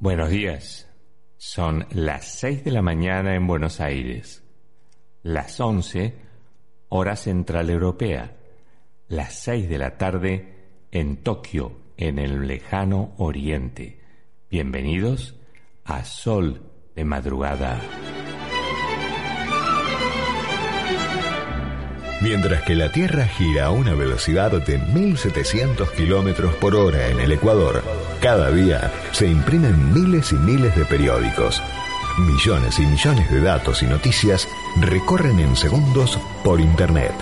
Buenos días. Son las 6 de la mañana en Buenos Aires, las 11 hora central europea, las 6 de la tarde en Tokio, en el lejano oriente. Bienvenidos a Sol de Madrugada. Mientras que la Tierra gira a una velocidad de 1700 kilómetros por hora en el Ecuador, cada día se imprimen miles y miles de periódicos. Millones y millones de datos y noticias recorren en segundos por Internet.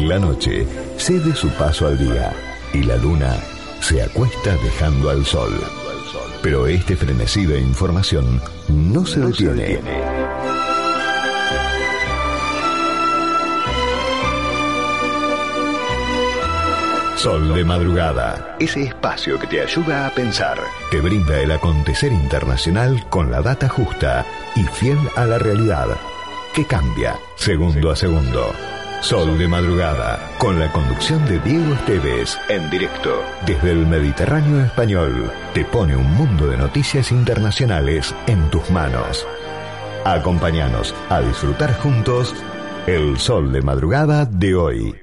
La noche cede su paso al día y la luna se acuesta dejando al sol. Pero este frenesí de información no se detiene. Sol de madrugada, ese espacio que te ayuda a pensar, te brinda el acontecer internacional con la data justa y fiel a la realidad, que cambia segundo a segundo. Sol de madrugada, con la conducción de Diego Esteves, en directo desde el Mediterráneo español, te pone un mundo de noticias internacionales en tus manos. Acompáñanos a disfrutar juntos el sol de madrugada de hoy.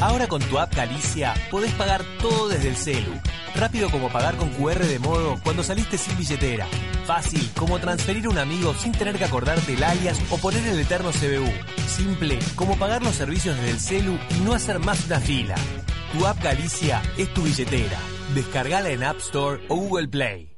Ahora con tu app Galicia podés pagar todo desde el celu. Rápido como pagar con QR de modo cuando saliste sin billetera. Fácil como transferir un amigo sin tener que acordarte el alias o poner el eterno CBU. Simple como pagar los servicios desde el celu y no hacer más una fila. Tu app Galicia es tu billetera. Descargala en App Store o Google Play.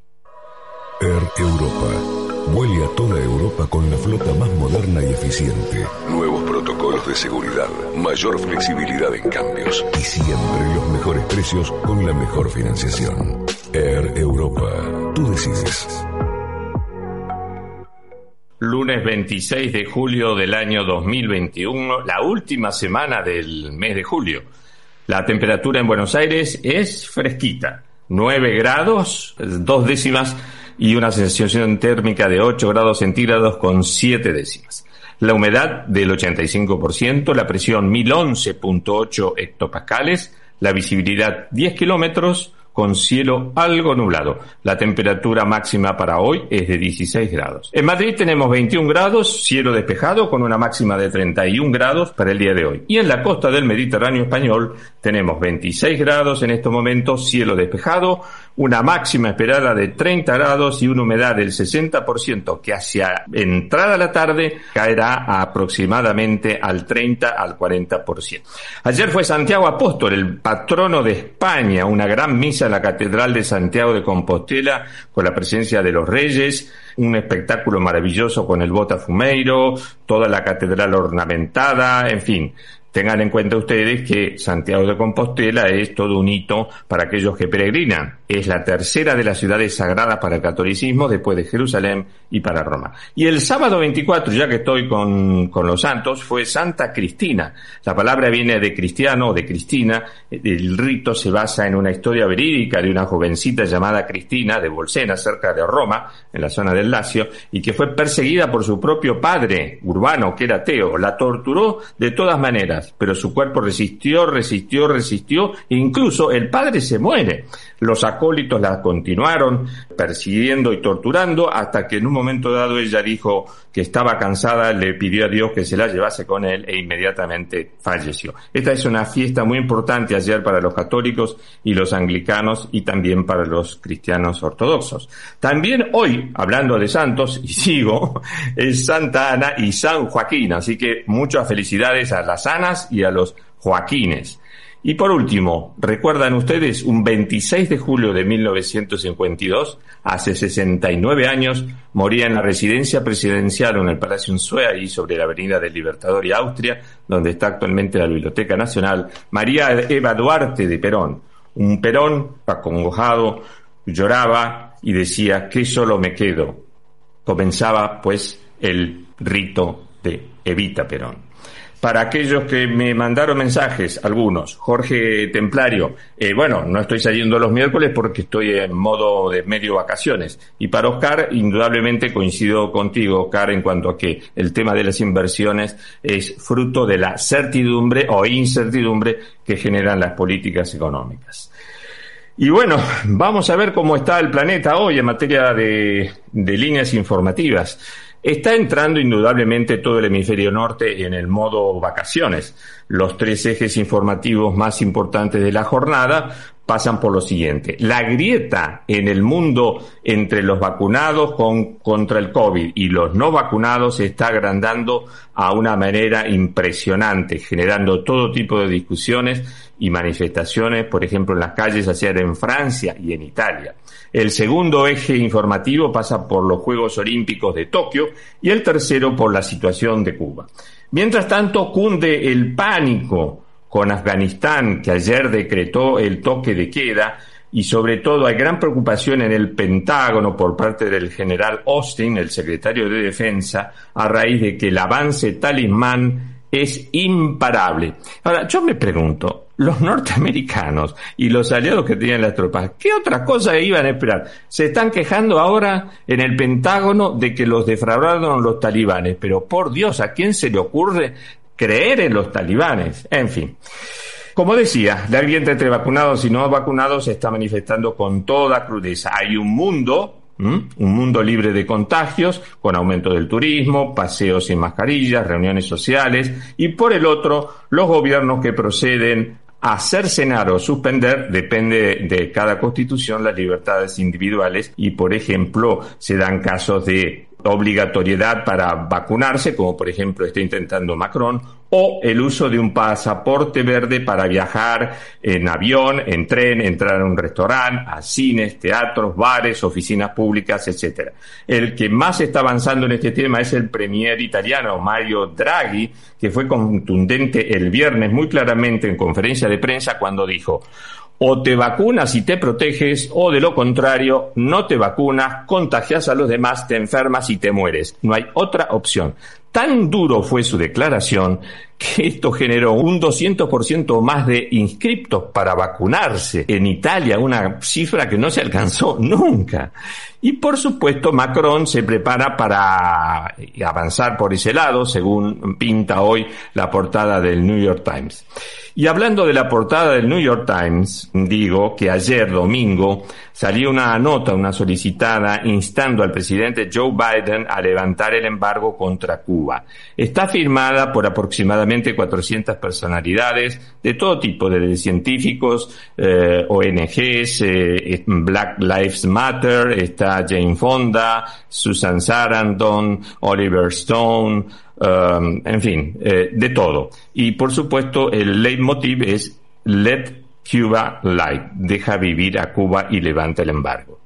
Air Europa. Vuele a toda Europa con la flota más moderna y eficiente. Nuevos protocolos de seguridad, mayor flexibilidad en cambios y siempre los mejores precios con la mejor financiación. Air Europa. Tú decides. Lunes 26 de julio del año 2021, la última semana del mes de julio. La temperatura en Buenos Aires es fresquita, 9 grados, dos décimas y una sensación térmica de 8 grados centígrados con 7 décimas. La humedad del 85%, la presión 1011.8 hectopascales, la visibilidad 10 kilómetros, con cielo algo nublado. La temperatura máxima para hoy es de 16 grados. En Madrid tenemos 21 grados, cielo despejado con una máxima de 31 grados para el día de hoy. Y en la costa del Mediterráneo español tenemos 26 grados en estos momentos, cielo despejado, una máxima esperada de 30 grados y una humedad del 60% que hacia entrada la tarde caerá aproximadamente al 30 al 40%. Ayer fue Santiago Apóstol, el patrono de España, una gran misa la Catedral de Santiago de Compostela con la presencia de los reyes, un espectáculo maravilloso con el Botafumeiro, toda la catedral ornamentada, en fin, Tengan en cuenta ustedes que Santiago de Compostela es todo un hito para aquellos que peregrinan. Es la tercera de las ciudades sagradas para el catolicismo después de Jerusalén y para Roma. Y el sábado 24, ya que estoy con, con los santos, fue Santa Cristina. La palabra viene de cristiano o de Cristina. El rito se basa en una historia verídica de una jovencita llamada Cristina de Bolsena, cerca de Roma, en la zona del Lacio, y que fue perseguida por su propio padre, Urbano, que era ateo. La torturó de todas maneras pero su cuerpo resistió, resistió, resistió, e incluso el padre se muere. Los acólitos la continuaron persiguiendo y torturando hasta que en un momento dado ella dijo que estaba cansada, le pidió a Dios que se la llevase con él e inmediatamente falleció. Esta es una fiesta muy importante ayer para los católicos y los anglicanos y también para los cristianos ortodoxos. También hoy, hablando de santos, y sigo, es Santa Ana y San Joaquín, así que muchas felicidades a las Anas y a los Joaquines. Y por último, ¿recuerdan ustedes un 26 de julio de 1952, hace 69 años, moría en la residencia presidencial en el Palacio Unzué, ahí sobre la Avenida del Libertador y Austria, donde está actualmente la Biblioteca Nacional, María Eva Duarte de Perón. Un Perón acongojado, lloraba y decía, que solo me quedo? Comenzaba, pues, el rito de Evita Perón. Para aquellos que me mandaron mensajes, algunos, Jorge Templario, eh, bueno, no estoy saliendo los miércoles porque estoy en modo de medio vacaciones. Y para Oscar, indudablemente coincido contigo, Oscar, en cuanto a que el tema de las inversiones es fruto de la certidumbre o incertidumbre que generan las políticas económicas. Y bueno, vamos a ver cómo está el planeta hoy en materia de, de líneas informativas. Está entrando indudablemente todo el hemisferio norte en el modo vacaciones. Los tres ejes informativos más importantes de la jornada pasan por lo siguiente. La grieta en el mundo entre los vacunados con, contra el COVID y los no vacunados se está agrandando a una manera impresionante, generando todo tipo de discusiones y manifestaciones, por ejemplo, en las calles ayer en Francia y en Italia. El segundo eje informativo pasa por los Juegos Olímpicos de Tokio y el tercero por la situación de Cuba. Mientras tanto, cunde el pánico con Afganistán, que ayer decretó el toque de queda, y sobre todo hay gran preocupación en el Pentágono por parte del general Austin, el secretario de Defensa, a raíz de que el avance talismán es imparable. Ahora, yo me pregunto, los norteamericanos y los aliados que tenían las tropas, ¿qué otra cosa iban a esperar? Se están quejando ahora en el Pentágono de que los defraudaron los talibanes, pero por Dios, ¿a quién se le ocurre creer en los talibanes? En fin. Como decía, la ambiente entre vacunados y no vacunados se está manifestando con toda crudeza. Hay un mundo un mundo libre de contagios, con aumento del turismo, paseos sin mascarillas, reuniones sociales, y por el otro, los gobiernos que proceden a cercenar o suspender, depende de cada constitución, las libertades individuales y, por ejemplo, se dan casos de obligatoriedad para vacunarse, como por ejemplo está intentando Macron, o el uso de un pasaporte verde para viajar en avión, en tren, entrar a un restaurante, a cines, teatros, bares, oficinas públicas, etc. El que más está avanzando en este tema es el premier italiano Mario Draghi, que fue contundente el viernes muy claramente en conferencia de prensa cuando dijo o te vacunas y te proteges, o de lo contrario, no te vacunas, contagias a los demás, te enfermas y te mueres. No hay otra opción. Tan duro fue su declaración que esto generó un 200% más de inscriptos para vacunarse en Italia, una cifra que no se alcanzó nunca. Y por supuesto Macron se prepara para avanzar por ese lado, según pinta hoy la portada del New York Times. Y hablando de la portada del New York Times, digo que ayer domingo salió una nota, una solicitada, instando al presidente Joe Biden a levantar el embargo contra Cuba. Está firmada por aproximadamente 400 personalidades de todo tipo, de científicos, eh, ONGs, eh, Black Lives Matter, está Jane Fonda, Susan Sarandon, Oliver Stone, Um, en fin, eh, de todo. Y por supuesto, el leitmotiv es Let Cuba Light, deja vivir a Cuba y levanta el embargo.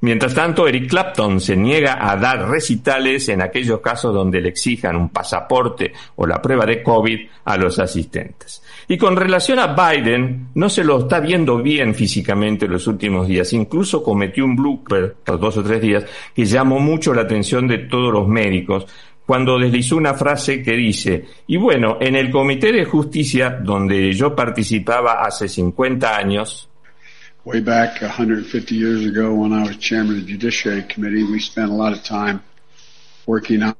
Mientras tanto, Eric Clapton se niega a dar recitales en aquellos casos donde le exijan un pasaporte o la prueba de COVID a los asistentes. Y con relación a Biden, no se lo está viendo bien físicamente los últimos días. Incluso cometió un blooper, los dos o tres días, que llamó mucho la atención de todos los médicos, cuando deslizó una frase que dice, y bueno, en el Comité de Justicia, donde yo participaba hace 50 años, way back 150 years ago when I was chairman of the Judiciary Committee, we spent a lot of time working on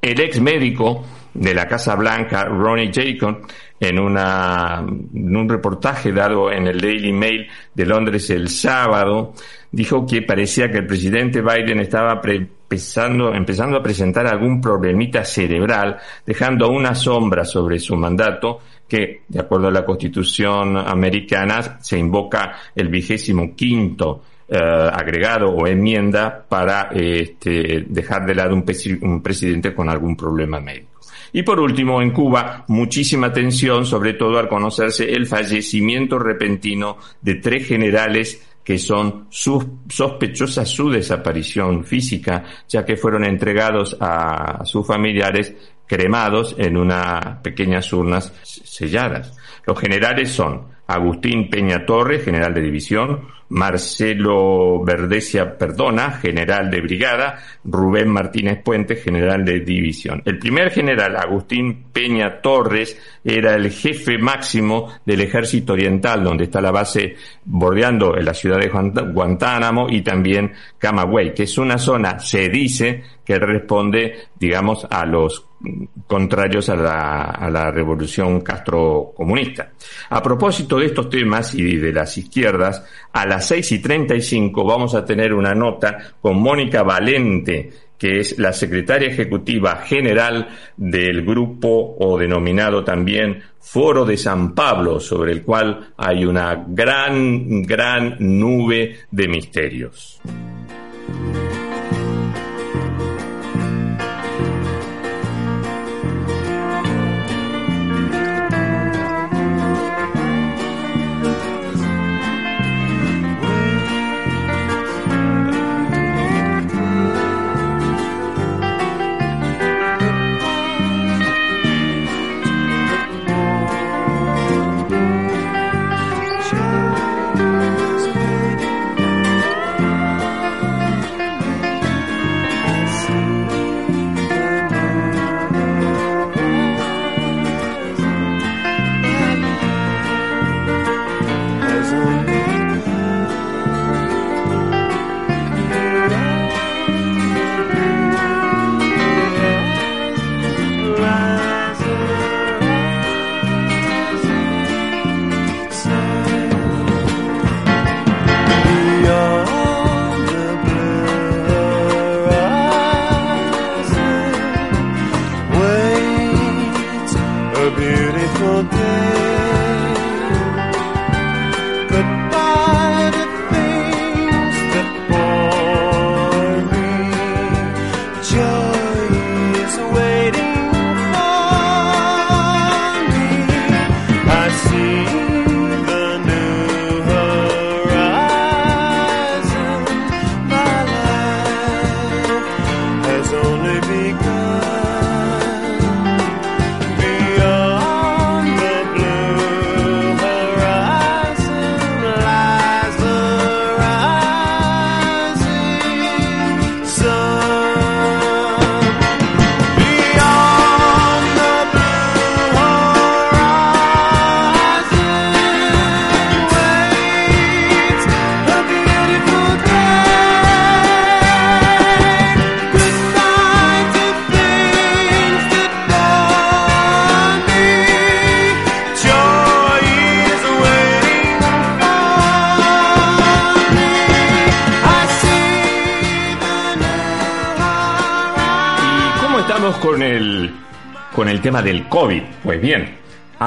el ex médico de la Casa Blanca, Ronnie Jacob, en, una, en un reportaje dado en el Daily Mail de Londres el sábado, dijo que parecía que el presidente Biden estaba empezando, empezando a presentar algún problemita cerebral, dejando una sombra sobre su mandato que, de acuerdo a la Constitución americana, se invoca el vigésimo quinto eh, agregado o enmienda para este, dejar de lado un, un presidente con algún problema médico. Y por último, en Cuba, muchísima tensión, sobre todo al conocerse el fallecimiento repentino de tres generales que son sospechosas su desaparición física, ya que fueron entregados a sus familiares cremados en unas pequeñas urnas selladas. Los generales son Agustín Peña Torres, general de división, Marcelo Verdesia Perdona, general de brigada, Rubén Martínez Puente, general de división. El primer general, Agustín Peña Torres, era el jefe máximo del ejército oriental, donde está la base bordeando en la ciudad de Guantánamo y también Camagüey, que es una zona, se dice, que responde, digamos, a los contrarios a la, a la revolución castrocomunista. A propósito de estos temas y de las izquierdas, a las 6 y 35 vamos a tener una nota con Mónica Valente, que es la secretaria ejecutiva general del grupo o denominado también Foro de San Pablo, sobre el cual hay una gran, gran nube de misterios.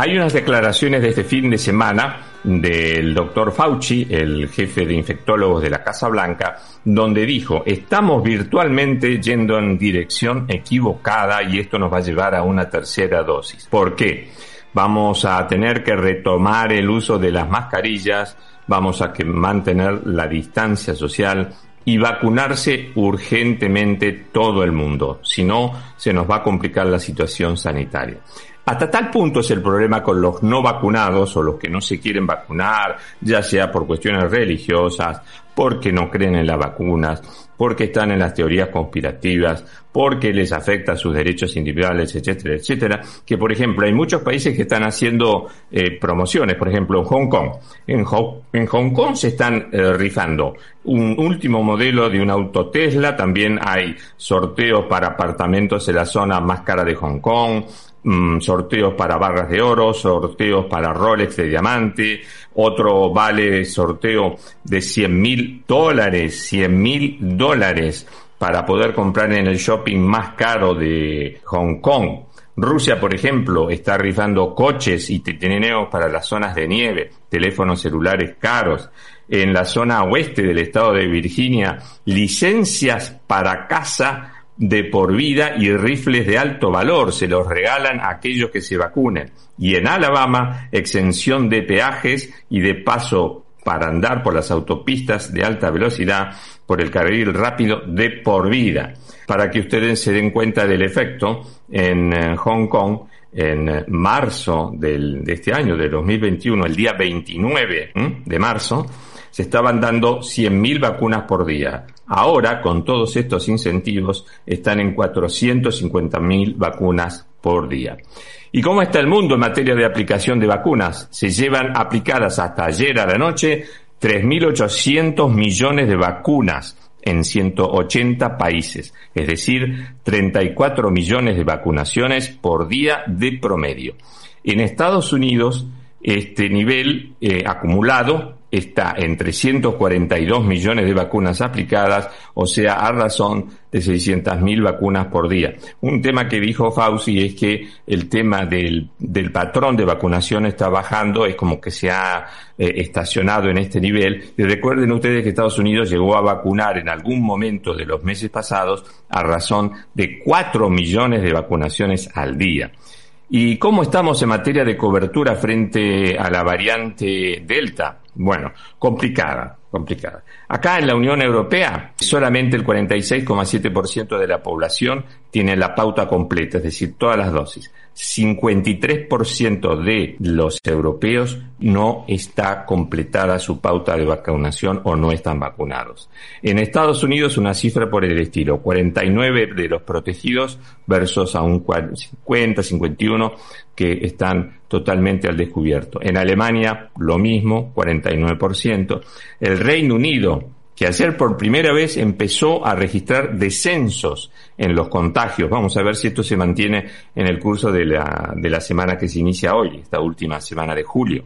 Hay unas declaraciones de este fin de semana del doctor Fauci, el jefe de infectólogos de la Casa Blanca, donde dijo, estamos virtualmente yendo en dirección equivocada y esto nos va a llevar a una tercera dosis. ¿Por qué? Vamos a tener que retomar el uso de las mascarillas, vamos a mantener la distancia social, y vacunarse urgentemente todo el mundo, si no se nos va a complicar la situación sanitaria. Hasta tal punto es el problema con los no vacunados o los que no se quieren vacunar, ya sea por cuestiones religiosas, porque no creen en las vacunas, porque están en las teorías conspirativas, porque les afecta sus derechos individuales, etcétera, etcétera, que por ejemplo hay muchos países que están haciendo eh, promociones, por ejemplo en Hong Kong. En, Hong Kong se están eh, rifando. Un último modelo de un auto Tesla, también hay sorteos para apartamentos en la zona más cara de Hong Kong, Mm, sorteos para barras de oro, sorteos para Rolex de diamante, otro vale sorteo de 100 mil dólares, 100 mil dólares para poder comprar en el shopping más caro de Hong Kong. Rusia, por ejemplo, está rifando coches y trineos para las zonas de nieve, teléfonos celulares caros. En la zona oeste del estado de Virginia, licencias para casa de por vida y rifles de alto valor se los regalan a aquellos que se vacunen. Y en Alabama, exención de peajes y de paso para andar por las autopistas de alta velocidad por el carril rápido de por vida. Para que ustedes se den cuenta del efecto, en eh, Hong Kong en marzo del, de este año, de 2021, el día 29 de marzo, se estaban dando 100.000 vacunas por día. Ahora, con todos estos incentivos, están en 450.000 vacunas por día. ¿Y cómo está el mundo en materia de aplicación de vacunas? Se llevan aplicadas hasta ayer a la noche 3.800 millones de vacunas en 180 países, es decir, 34 millones de vacunaciones por día de promedio. En Estados Unidos, este nivel eh, acumulado está en 342 millones de vacunas aplicadas, o sea, a razón de 600.000 vacunas por día. Un tema que dijo Fauci es que el tema del, del patrón de vacunación está bajando, es como que se ha eh, estacionado en este nivel. Y recuerden ustedes que Estados Unidos llegó a vacunar en algún momento de los meses pasados a razón de 4 millones de vacunaciones al día. ¿Y cómo estamos en materia de cobertura frente a la variante Delta? Bueno, complicada, complicada. Acá en la Unión Europea, solamente el 46,7% de la población tiene la pauta completa, es decir, todas las dosis. 53% de los europeos no está completada su pauta de vacunación o no están vacunados. En Estados Unidos una cifra por el estilo, 49 de los protegidos versus a un 50, 51 que están totalmente al descubierto. En Alemania lo mismo, 49%. El Reino Unido que ayer por primera vez empezó a registrar descensos en los contagios. Vamos a ver si esto se mantiene en el curso de la, de la semana que se inicia hoy, esta última semana de julio.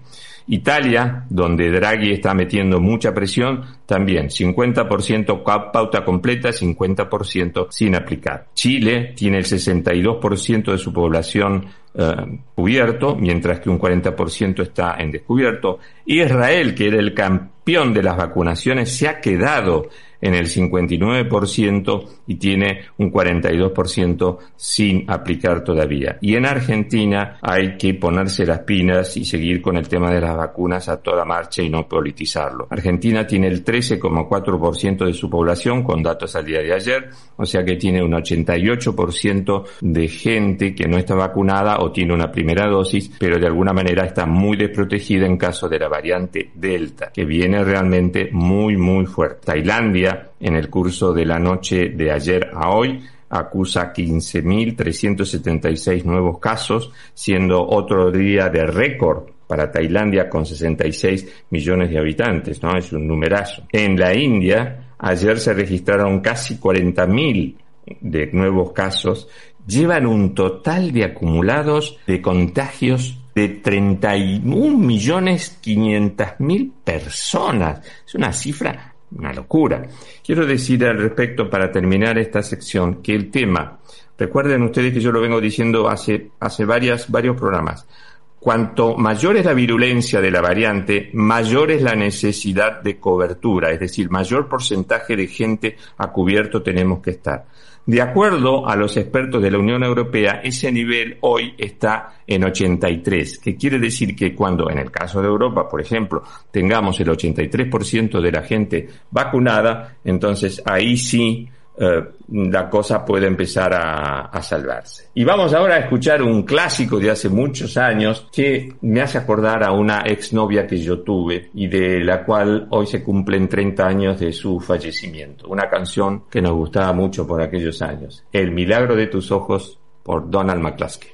Italia, donde Draghi está metiendo mucha presión, también 50% pauta completa, 50% sin aplicar. Chile tiene el 62% de su población eh, cubierto, mientras que un 40% está en descubierto. Israel, que era el campeón de las vacunaciones, se ha quedado en el 59% y tiene un 42% sin aplicar todavía. Y en Argentina hay que ponerse las pinas y seguir con el tema de las vacunas a toda marcha y no politizarlo. Argentina tiene el 13,4% de su población con datos al día de ayer, o sea que tiene un 88% de gente que no está vacunada o tiene una primera dosis, pero de alguna manera está muy desprotegida en caso de la variante Delta, que viene realmente muy, muy fuerte. Tailandia, en el curso de la noche de ayer a hoy, acusa 15.376 nuevos casos, siendo otro día de récord para Tailandia con 66 millones de habitantes, ¿no? Es un numerazo. En la India, ayer se registraron casi 40.000 de nuevos casos, llevan un total de acumulados de contagios de 31 millones 500 mil personas. Es una cifra, una locura. Quiero decir al respecto, para terminar esta sección, que el tema, recuerden ustedes que yo lo vengo diciendo hace, hace varias, varios programas, Cuanto mayor es la virulencia de la variante, mayor es la necesidad de cobertura, es decir, mayor porcentaje de gente a cubierto tenemos que estar. De acuerdo a los expertos de la Unión Europea, ese nivel hoy está en 83, que quiere decir que cuando, en el caso de Europa, por ejemplo, tengamos el 83% de la gente vacunada, entonces ahí sí eh, la cosa puede empezar a, salvarse. Y vamos ahora a escuchar un clásico de hace muchos años que me hace acordar a una exnovia que yo tuve y de la cual hoy se cumplen 30 años de su fallecimiento. Una canción que nos gustaba mucho por aquellos años. El milagro de tus ojos por Donald McCluskey.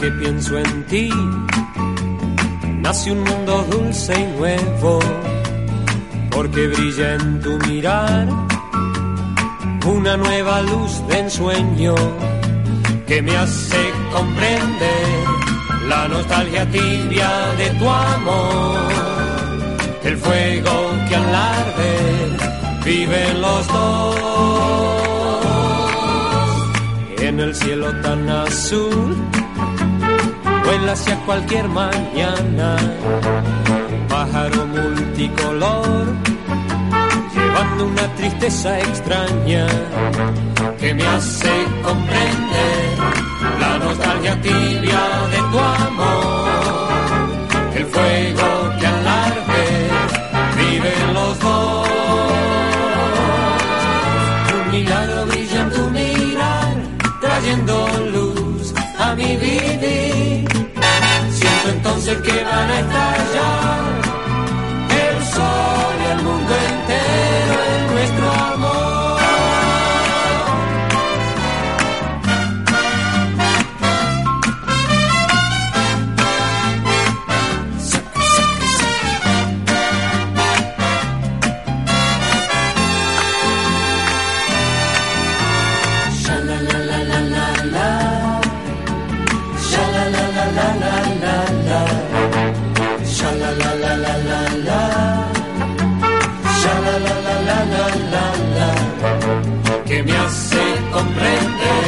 Que pienso en ti, nace un mundo dulce y nuevo, porque brilla en tu mirar. Una nueva luz de ensueño que me hace comprender la nostalgia tibia de tu amor, el fuego que al arder viven los dos. En el cielo tan azul hacia cualquier mañana, pájaro multicolor, llevando una tristeza extraña que me hace comprender la nostalgia tibia de tu amor, el fuego Entonces que van a estallar me hace comprender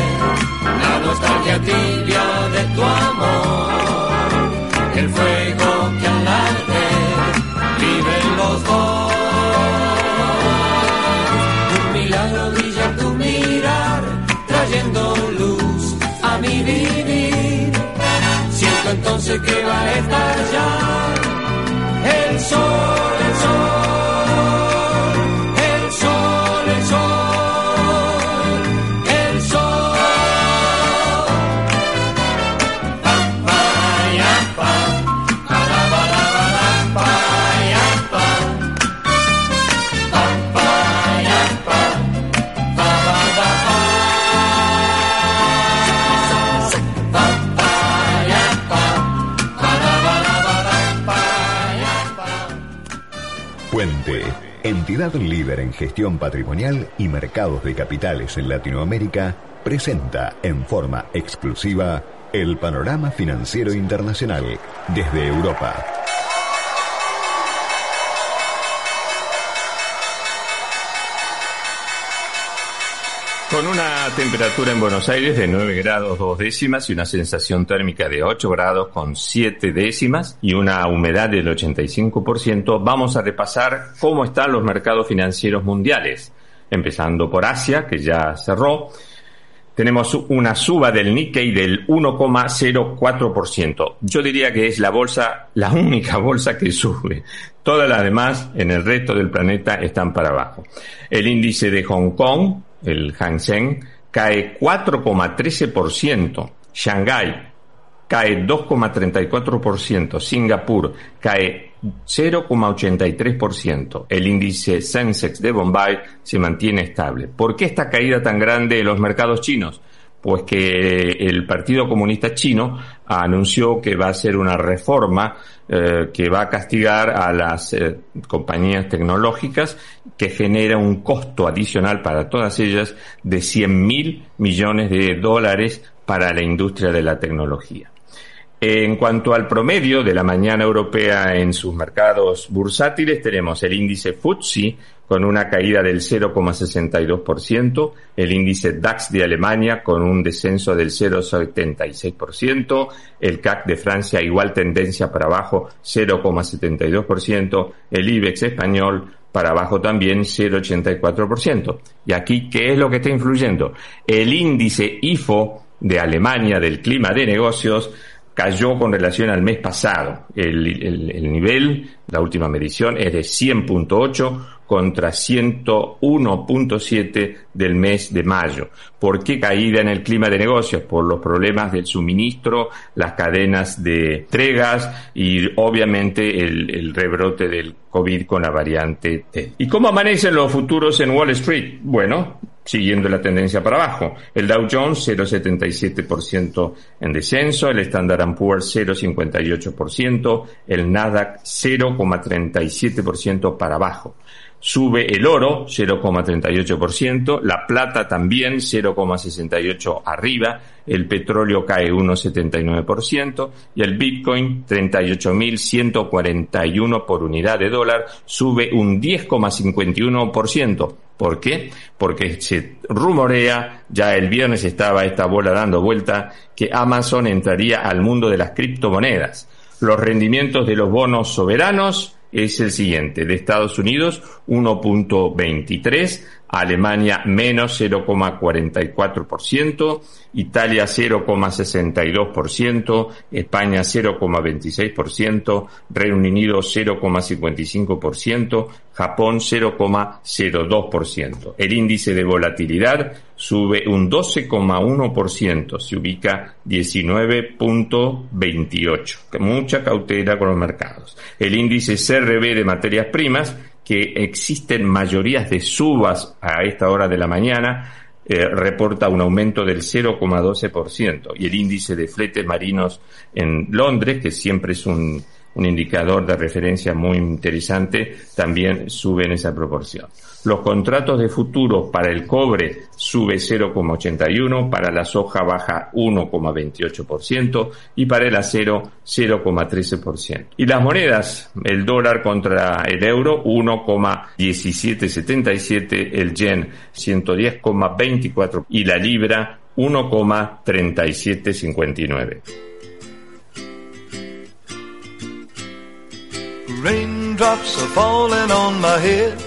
la nostalgia tibia de tu amor, el fuego que al arde vive en los dos. Un milagro brilla tu mirar, trayendo luz a mi vivir. Siento entonces que va a estallar el sol, entidad líder en gestión patrimonial y mercados de capitales en Latinoamérica, presenta en forma exclusiva el panorama financiero internacional desde Europa. Con una temperatura en Buenos Aires de 9 grados 2 décimas y una sensación térmica de 8 grados con 7 décimas y una humedad del 85%, vamos a repasar cómo están los mercados financieros mundiales. Empezando por Asia, que ya cerró. Tenemos una suba del Nikkei del 1,04%. Yo diría que es la bolsa, la única bolsa que sube. Todas las demás en el resto del planeta están para abajo. El índice de Hong Kong, el Hang Seng, cae 4,13%. Shanghái cae 2,34%. Singapur cae 0,83%. El índice Sensex de Bombay se mantiene estable. ¿Por qué esta caída tan grande en los mercados chinos? Pues que el Partido Comunista Chino anunció que va a hacer una reforma eh, que va a castigar a las eh, compañías tecnológicas que genera un costo adicional para todas ellas de 100 mil millones de dólares para la industria de la tecnología. En cuanto al promedio de la mañana europea en sus mercados bursátiles, tenemos el índice FTSE con una caída del 0,62%, el índice DAX de Alemania con un descenso del 0,76%, el CAC de Francia igual tendencia para abajo 0,72%, el IBEX español para abajo también 0,84%. Y aquí, ¿qué es lo que está influyendo? El índice IFO de Alemania del clima de negocios cayó con relación al mes pasado. El, el, el nivel, la última medición, es de 100.8 contra 101.7 del mes de mayo. ¿Por qué caída en el clima de negocios? Por los problemas del suministro, las cadenas de entregas y obviamente el, el rebrote del COVID con la variante T. ¿Y cómo amanecen los futuros en Wall Street? Bueno, siguiendo la tendencia para abajo. El Dow Jones 0,77% en descenso, el Standard Poor's 0,58%, el Nasdaq 0,37% para abajo. Sube el oro 0,38%, la plata también 0,68 arriba, el petróleo cae 1,79% y el Bitcoin 38.141 por unidad de dólar sube un 10,51%. ¿Por qué? Porque se rumorea, ya el viernes estaba esta bola dando vuelta, que Amazon entraría al mundo de las criptomonedas. Los rendimientos de los bonos soberanos es el siguiente. De Estados Unidos 1.23 Alemania menos 0,44%, Italia 0,62%, España 0,26%, Reino Unido 0,55%, Japón 0,02%. El índice de volatilidad sube un 12,1%, se ubica 19.28. Mucha cautela con los mercados. El índice CRB de materias primas que existen mayorías de subas a esta hora de la mañana, eh, reporta un aumento del 0,12% y el índice de fletes marinos en Londres, que siempre es un, un indicador de referencia muy interesante, también sube en esa proporción. Los contratos de futuro para el cobre sube 0,81, para la soja baja 1,28% y para el acero 0,13%. Y las monedas, el dólar contra el euro 1,1777, el yen 110,24 y la libra 1,3759. Raindrops are falling on my head.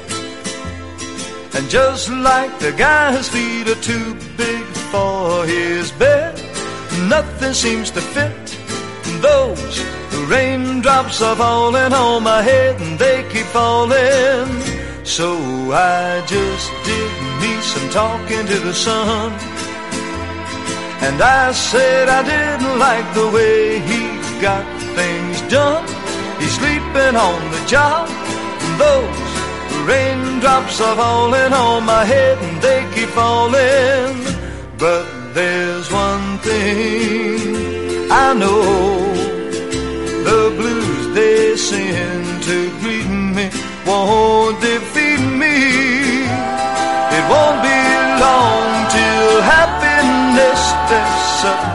And just like the guy, his feet are too big for his bed. Nothing seems to fit. Those The raindrops are falling on my head and they keep falling. So I just did me some talking to the sun. And I said I didn't like the way he got things done. He's sleeping on the job. And Those Raindrops are falling on my head and they keep falling. But there's one thing I know. The blues they send to greet me won't defeat me. It won't be long till happiness steps up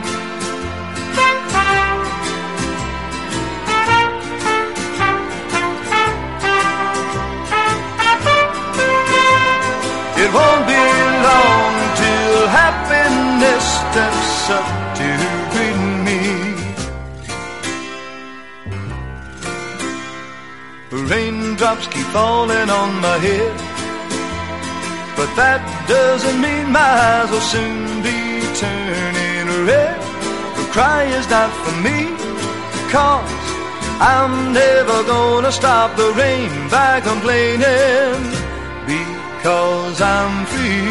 Steps up to greet me. Raindrops keep falling on my head, but that doesn't mean my eyes will soon be turning red. The cry is not for me, cause I'm never gonna stop the rain by complaining cause I'm free.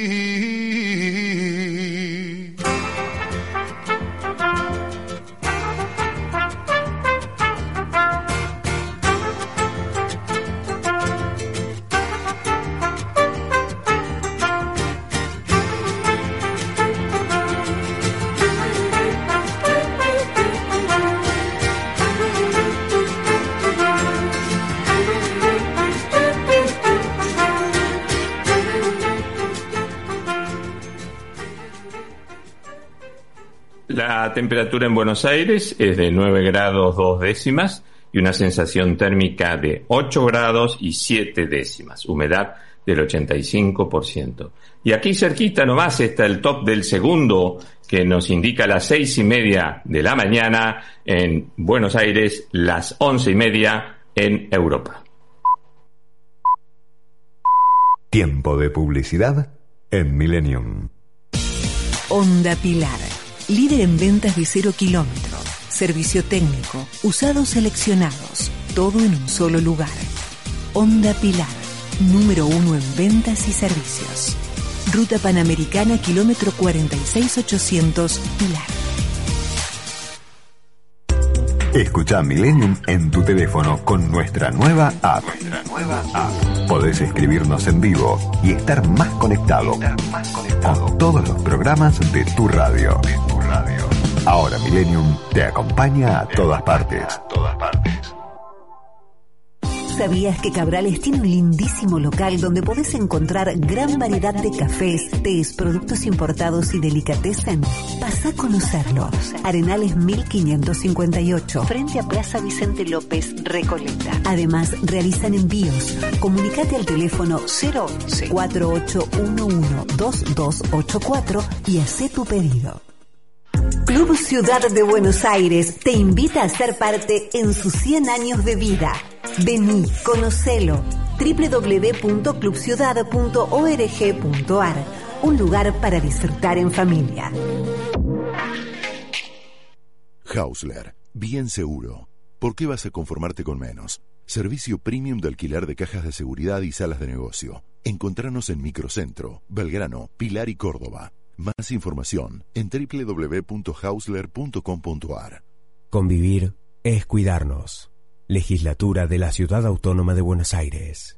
La temperatura en Buenos Aires es de 9 grados 2 décimas y una sensación térmica de 8 grados y 7 décimas, humedad del 85%. Y aquí cerquita nomás está el top del segundo que nos indica las seis y media de la mañana en Buenos Aires, las once y media en Europa. Tiempo de publicidad en Millennium. Onda Pilar líder en ventas de cero kilómetro, servicio técnico, usados seleccionados, todo en un solo lugar. Honda Pilar, número uno en ventas y servicios. Ruta Panamericana, kilómetro 46800, Pilar. Escucha Millennium en tu teléfono con nuestra nueva app. Nuestra nueva app. Podés escribirnos en vivo y estar más conectado, estar más conectado. con todos los programas de tu radio. Radio. Ahora Millennium te acompaña a todas partes. A todas partes. ¿Sabías que Cabrales tiene un lindísimo local donde podés encontrar gran variedad de cafés, tés, productos importados y delicatessen? Pasa a conocerlo. Arenales 1558, frente a Plaza Vicente López, Recoleta. Además, realizan envíos. Comunicate al teléfono 011 4811 2284 y haz tu pedido. Club Ciudad de Buenos Aires te invita a ser parte en sus 100 años de vida. Vení, conocelo. www.clubciudad.org.ar Un lugar para disfrutar en familia. Hausler, bien seguro. ¿Por qué vas a conformarte con menos? Servicio premium de alquiler de cajas de seguridad y salas de negocio. Encontranos en Microcentro, Belgrano, Pilar y Córdoba. Más información en www.hausler.com.ar. Convivir es cuidarnos. Legislatura de la Ciudad Autónoma de Buenos Aires.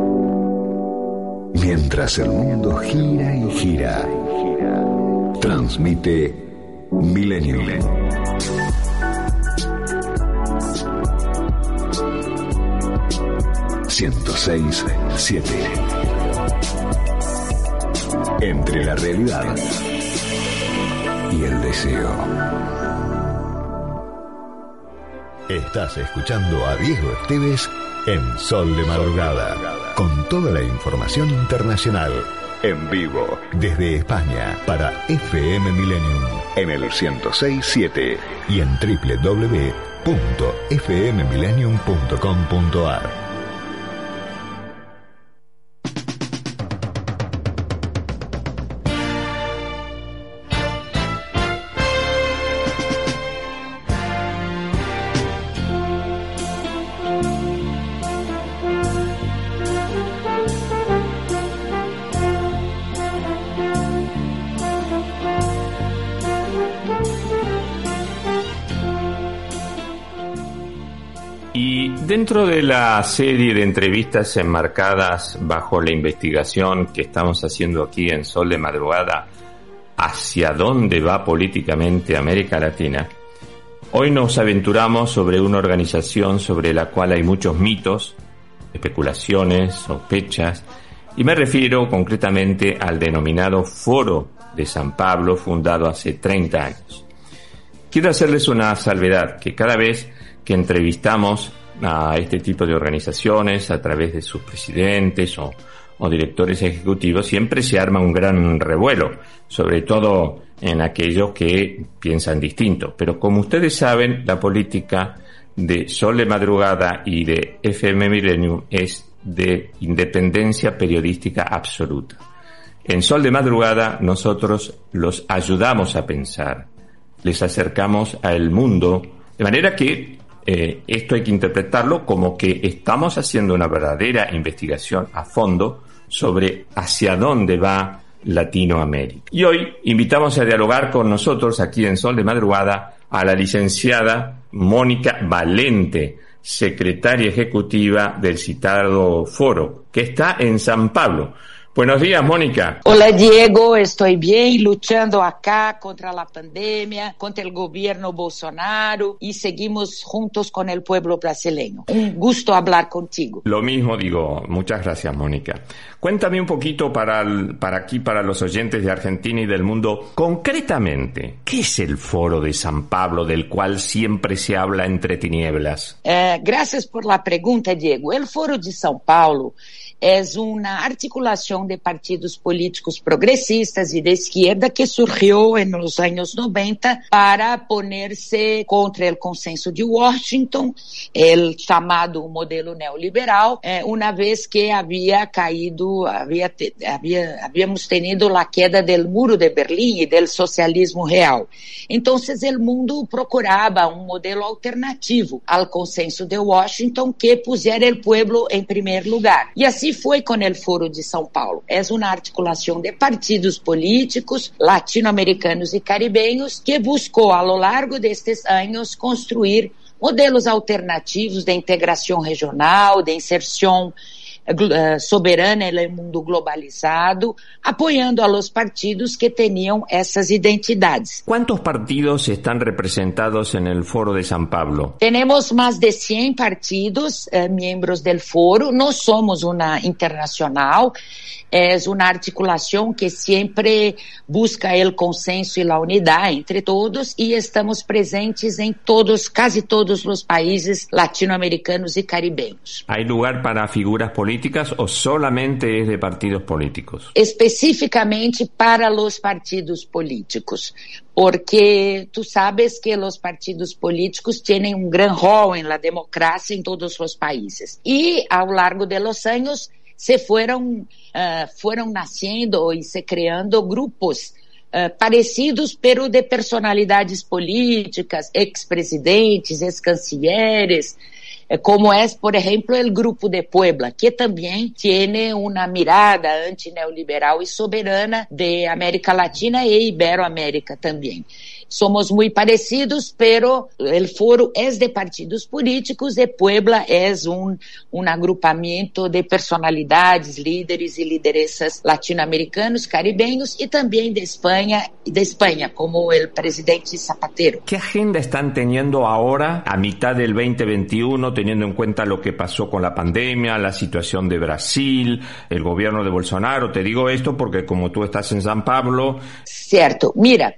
Mientras el mundo gira y gira, transmite Millennium. ...106, 7. Entre la realidad y el deseo. Estás escuchando a Diego Esteves en Sol de Madrugada, con toda la información internacional, en vivo, desde España, para FM Millennium, en el 106.7 y en www.fmmillennium.com.ar. dentro de la serie de entrevistas enmarcadas bajo la investigación que estamos haciendo aquí en Sol de Madrugada, hacia dónde va políticamente América Latina, hoy nos aventuramos sobre una organización sobre la cual hay muchos mitos, especulaciones, sospechas, y me refiero concretamente al denominado Foro de San Pablo, fundado hace 30 años. Quiero hacerles una salvedad, que cada vez que entrevistamos a este tipo de organizaciones a través de sus presidentes o, directores ejecutivos, siempre se arma un gran revuelo, sobre todo en aquellos que piensan distinto. Pero como ustedes saben, la política de Sol de Madrugada y de FM Millennium es de independencia periodística absoluta. En Sol de Madrugada nosotros los ayudamos a pensar, les acercamos al mundo, de manera que eh, esto hay que interpretarlo como que estamos haciendo una verdadera investigación a fondo sobre hacia dónde va Latinoamérica. Y hoy invitamos a dialogar con nosotros aquí en Sol de Madrugada a la licenciada Mónica Valente, secretaria ejecutiva del citado foro, que está en San Pablo. Buenos días, Mónica. Hola, Diego. Estoy bien luchando acá contra la pandemia, contra el gobierno Bolsonaro y seguimos juntos con el pueblo brasileño. Un gusto hablar contigo. Lo mismo digo. Muchas gracias, Mónica. Cuéntame un poquito para, para aquí, para los oyentes de Argentina y del mundo, concretamente, ¿qué es el Foro de San Pablo del cual siempre se habla entre tinieblas? Eh, gracias por la pregunta, Diego. El Foro de São Paulo é uma articulação de partidos políticos progressistas e de esquerda que surgiu nos anos 90 para poner-se contra o consenso de Washington, o chamado modelo neoliberal, eh, uma vez que havia caído, havia, havia, havíamos tenido a queda do muro de Berlim e do socialismo real. Então, o mundo procurava um modelo alternativo ao consenso de Washington que pusiera o povo em primeiro lugar. E assim foi com o Foro de São Paulo. É uma articulação de partidos políticos latino-americanos e caribenhos que buscou, ao longo destes anos, construir modelos alternativos de integração regional, de inserção eh, soberana no mundo globalizado, apoiando a los partidos que tinham essas identidades. Quantos partidos estão representados no Foro de São Paulo? Temos mais de 100 partidos eh, membros do foro. Nós somos uma internacional é uma articulação que sempre busca o consenso e a unidade entre todos e estamos presentes em todos, quase todos os países latino-americanos e caribenhos. Há lugar para figuras políticas ou solamente é de partidos políticos? Especificamente para os partidos políticos, porque tu sabes que os partidos políticos têm um grande rol em la democracia em todos os países. E ao largo de los anos se foram uh, fueron naciendo y se creando grupos uh, parecidos, pero de personalidades políticas, ex-presidentes, ex-cancilleres, eh, como é, por exemplo, o Grupo de Puebla, que também tem uma mirada antineoliberal e soberana de América Latina e Iberoamérica também. Somos muy parecidos, pero el foro es de partidos políticos y Puebla es un, un agrupamiento de personalidades, líderes y lideresas latinoamericanos, caribeños y también de España, de España, como el presidente Zapatero. ¿Qué agenda están teniendo ahora, a mitad del 2021, teniendo en cuenta lo que pasó con la pandemia, la situación de Brasil, el gobierno de Bolsonaro? Te digo esto porque como tú estás en San Pablo. Cierto, mira.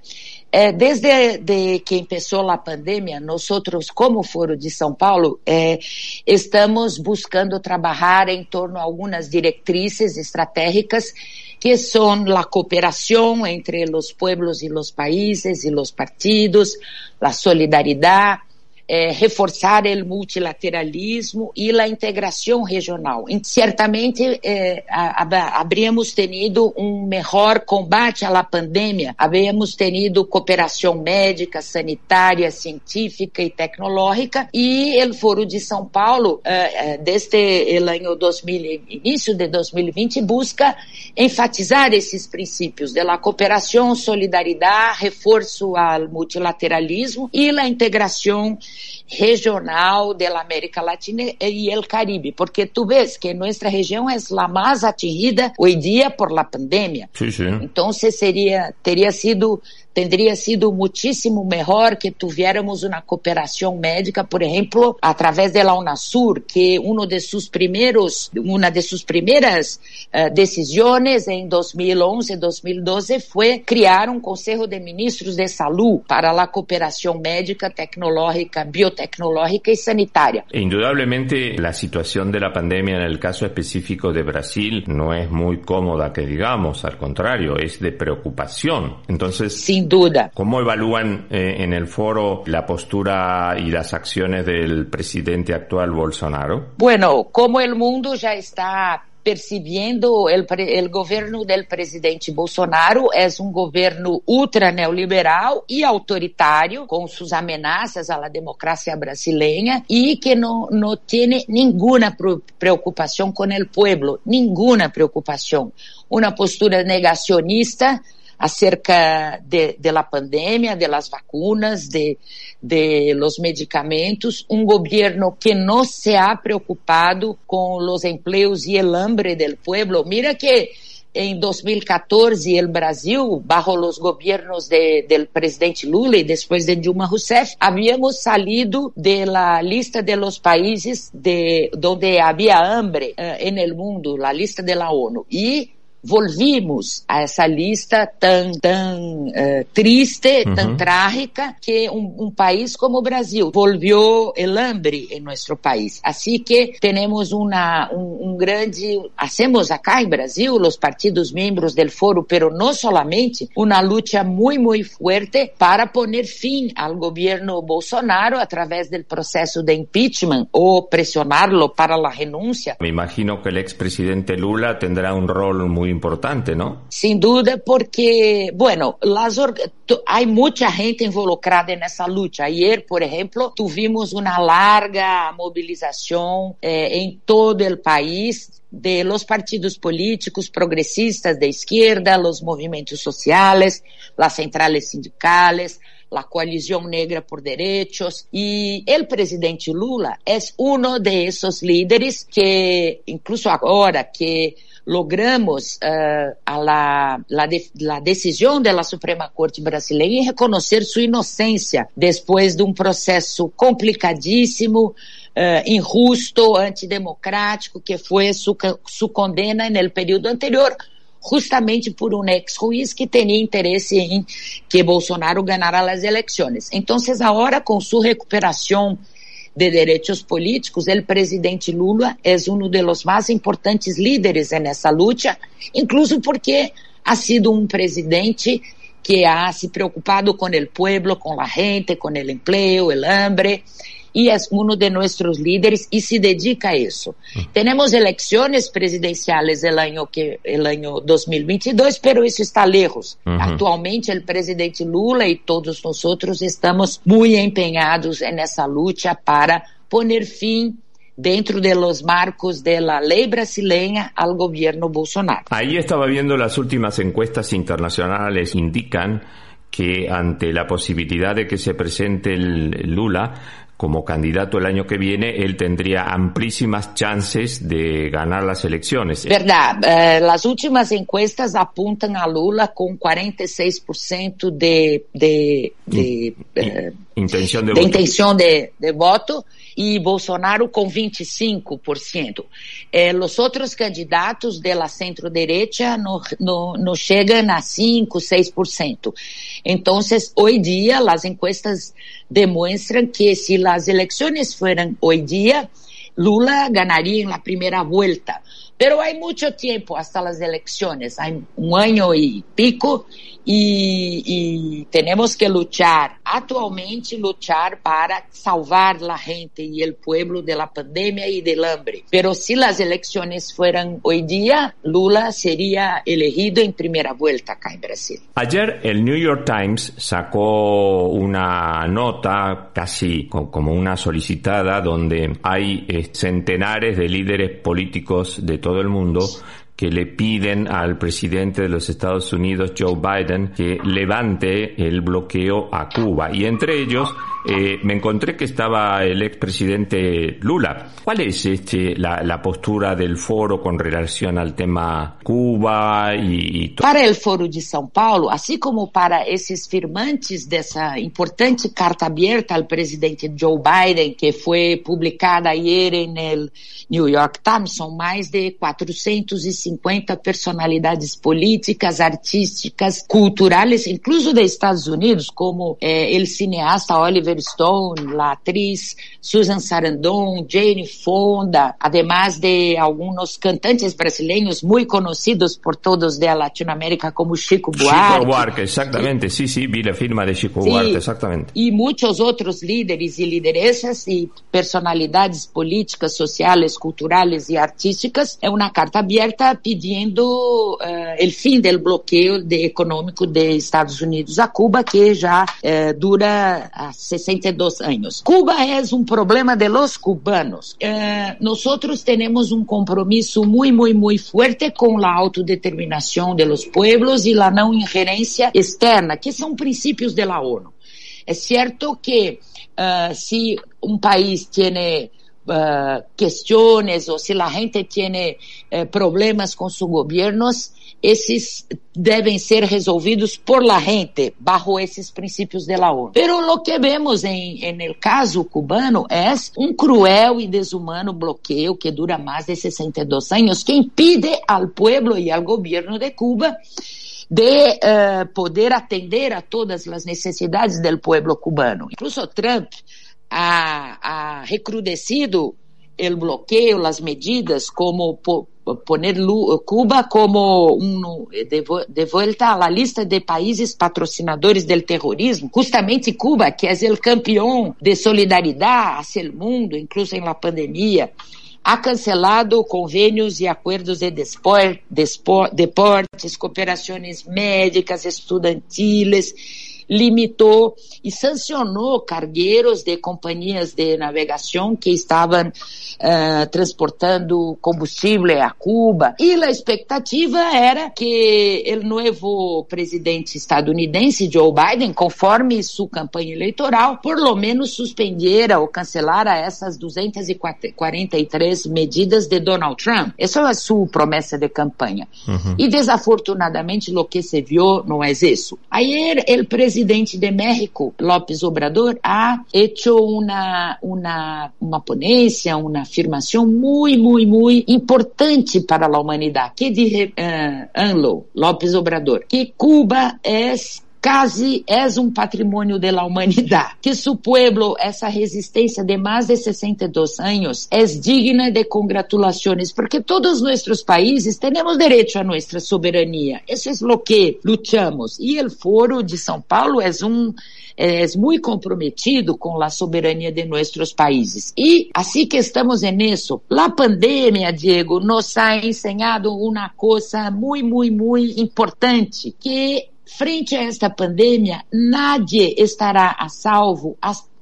É, desde de que começou a pandemia, nós, como Foro de São Paulo, é, estamos buscando trabalhar em torno a algumas diretrizes estratégicas que são a cooperação entre os pueblos e os países e os partidos, a solidariedade, eh, reforçar o multilateralismo e a integração regional. E, certamente eh, habríamos tenido um melhor combate à pandemia, havíamos tenido cooperação médica, sanitária, científica e tecnológica e o Foro de São Paulo, eh, desde o ano 2000, início de 2020, busca enfatizar esses princípios da cooperação, solidariedade, reforço ao multilateralismo e a integração regional da América Latina e el Caribe, porque tu ves que nossa região é a mais atingida hoje dia por la pandemia. Sí, sí. Então seria teria sido tendría sido muchísimo mejor que tuviéramos una cooperación médica, por ejemplo, a través de la UNASUR, que uno de sus primeros, una de sus primeras uh, decisiones en 2011, 2012 fue crear un Consejo de Ministros de Salud para la cooperación médica, tecnológica, biotecnológica y sanitaria. Indudablemente la situación de la pandemia en el caso específico de Brasil no es muy cómoda, que digamos, al contrario, es de preocupación. Entonces, Sin duda. ¿Cómo evalúan eh, en el foro la postura y las acciones del presidente actual Bolsonaro? Bueno, como el mundo ya está percebendo el, el governo del presidente Bolsonaro é um governo ultra neoliberal e autoritário, com suas ameaças à democracia brasileira e que não, não tem nenhuma preocupação com o povo, nenhuma preocupação. Uma postura negacionista acerca de, de la pandemia, de las vacunas, de, de los medicamentos, um governo que não se ha preocupado com os empleos e el hambre del pueblo. Mira que em 2014 o Brasil, bajo os governos de, del presidente Lula e depois de Dilma Rousseff, havíamos salido de la lista de los países de donde havia hambre uh, en el mundo, la lista de la ONU. E volvimos a essa lista tão, tão uh, triste, uhum. tão trágica, que um, um, país como o Brasil volvió el hambre em nosso país. Assim que temos uma, um, um, grande, hacemos acá em Brasil, os partidos membros do foro, pero não solamente, uma luta muito, muito forte para poner fim ao governo Bolsonaro através do processo de impeachment ou pressioná-lo para a renúncia. Me imagino que o ex-presidente Lula terá um rol muito importante, ¿no? Sin duda, porque, bueno, las hay mucha gente involucrada en esa lucha. Ayer, por ejemplo, tuvimos una larga movilización eh, en todo el país de los partidos políticos progresistas de izquierda, los movimientos sociales, las centrales sindicales, la coalición negra por derechos y el presidente Lula es uno de esos líderes que incluso ahora que logramos uh, a la, la, de, la decisão da Suprema Corte brasileira em reconhecer sua inocência depois de um processo complicadíssimo, uh, injusto, antidemocrático, que foi sua, sua condena no período anterior, justamente por um ex-juiz que tinha interesse em que Bolsonaro ganara as eleições. Então, agora, com sua recuperação de Direitos Políticos, o presidente Lula é um dos mais importantes líderes nessa luta, incluso porque ha sido um presidente que ha se preocupado com o pueblo, com a gente, com o emprego, o hambre, y es uno de nuestros líderes y se dedica a eso. Uh -huh. Tenemos elecciones presidenciales el año, que, el año 2022, pero eso está lejos. Uh -huh. Actualmente el presidente Lula y todos nosotros estamos muy empeñados en esa lucha para poner fin dentro de los marcos de la ley brasileña al gobierno Bolsonaro. Ahí estaba viendo las últimas encuestas internacionales indican que ante la posibilidad de que se presente el Lula, como candidato el año que viene, él tendría amplísimas chances de ganar las elecciones. Verdad, eh, las últimas encuestas apuntan a Lula con 46% de, de, de, eh, intención de, de voto. intención de, de voto e Bolsonaro com 25%. Eh, os outros candidatos da centro-direita não, não, não chegam a 5%, 6%. Então, hoje dia, as encuestas demonstram que se as eleições foram hoje dia, Lula ganharia na primeira volta. Pero hay mucho tiempo hasta las elecciones, hay un año y pico y, y, tenemos que luchar, actualmente luchar para salvar la gente el pueblo de la pandemia y del hambre. Pero si las elecciones fueran hoy día, Lula sería elegido en primera vuelta acá en Brasil. Ayer el New York Times sacó una nota casi como una solicitada donde hay eh, centenares de líderes políticos de todo el mundo que le piden al presidente de los Estados Unidos, Joe Biden, que levante el bloqueo a Cuba. Y entre ellos eh, me encontré que estaba el expresidente Lula. ¿Cuál es este, la, postura del foro con relación al tema Cuba y, y Para el foro de São Paulo, así como para esos firmantes de esa importante carta abierta al presidente Joe Biden, que fue publicada ayer en el New York Times, son más de 450 personalidades políticas, artísticas, culturales, incluso de Estados Unidos, como eh, el cineasta Oliver Stone, la actriz Susan Sarandon, Jane Fonda, además de algunos cantantes brasileños muy conocidos por todos de Latinoamérica como Chico Buarque. Chico Buarque, exactamente, sí, sí, vi la firma de Chico sí, Buarque, exactamente. Y muchos otros líderes y lideresas y personalidades políticas, sociales, culturales y artísticas, es una carta abierta pidiendo uh, el fin del bloqueo de, económico de Estados Unidos a Cuba, que ya uh, dura a 60 62 años. Cuba es un problema de los cubanos. Eh, nosotros tenemos un compromiso muy, muy, muy fuerte con la autodeterminación de los pueblos y la no injerencia externa, que son principios de la ONU. Es cierto que uh, si un país tiene uh, cuestiones o si la gente tiene uh, problemas con sus gobiernos, esses devem ser resolvidos por la gente, bajo esses princípios de la ONU. Pero lo que vemos em, en el caso cubano é um cruel e desumano bloqueio que dura mais de 62 anos, que impide ao pueblo e ao governo de Cuba de uh, poder atender a todas as necessidades do pueblo cubano. Incluso Trump ha, ha recrudecido o bloqueio, as medidas como poner Cuba como um, de, de vuelta a la lista de países patrocinadores del terrorismo. Justamente Cuba, que é o campeão de solidariedade hacia o mundo, incluso la pandemia, ha cancelado convênios e acordos de desport, desport, deportes, cooperações médicas, estudantiles, limitou e sancionou cargueiros de companhias de navegação que estavam uh, transportando combustível a Cuba. E a expectativa era que o novo presidente estadunidense, Joe Biden, conforme sua campanha eleitoral, por lo menos suspendiera ou cancelara essas 243 medidas de Donald Trump. Essa é a sua promessa de campanha. Uhum. E desafortunadamente, o que se viu não é isso. Ayer, o presidente de México, López Obrador, ha hecho una, una, una ponencia, una afirmação muito, muito, muito importante para a humanidade, que diz uh, Anlo López Obrador, que Cuba é casi é um patrimônio da humanidade, que su pueblo, essa resistência de mais de 62 anos, é digna de congratulações, porque todos nossos países temos direito a nossa soberania. Isso é o que lutamos. E o Foro de São Paulo é um é muito comprometido com a soberania de nossos países. E assim que estamos nisso, a pandemia, Diego, nos ha ensinado uma coisa muito, muito, muito importante, que frente a esta pandemia, nadie estará a salvo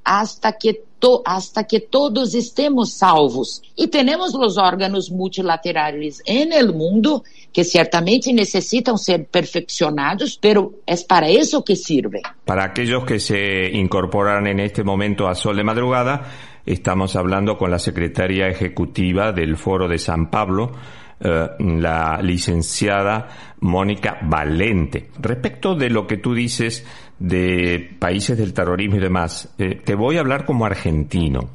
hasta que hasta que todos estemos salvos. E temos os órgãos multilaterais el mundo que certamente necessitam ser perfeccionados, pero es para eso que sirve. Para aquellos que se incorporan en este momento a Sol de Madrugada, estamos hablando con la secretaria ejecutiva del Foro de San Pablo, eh, la licenciada Mónica Valente. Respecto de lo que tú dices de países del terrorismo y demás, eh, te voy a hablar como argentino.